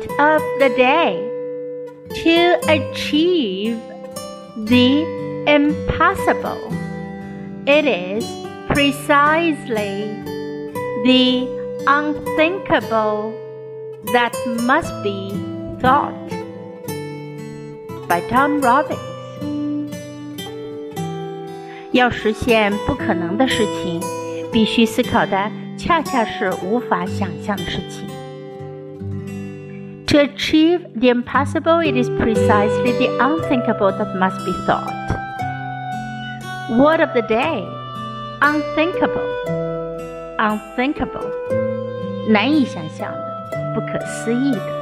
of the day to achieve the impossible. It is precisely the unthinkable that must be thought. By Tom Robbins. 要实现不可能的事情，必须思考的恰恰是无法想象的事情。 To achieve the impossible, it is precisely the unthinkable that must be thought. Word of the day unthinkable, unthinkable，难以想象的，不可思议的。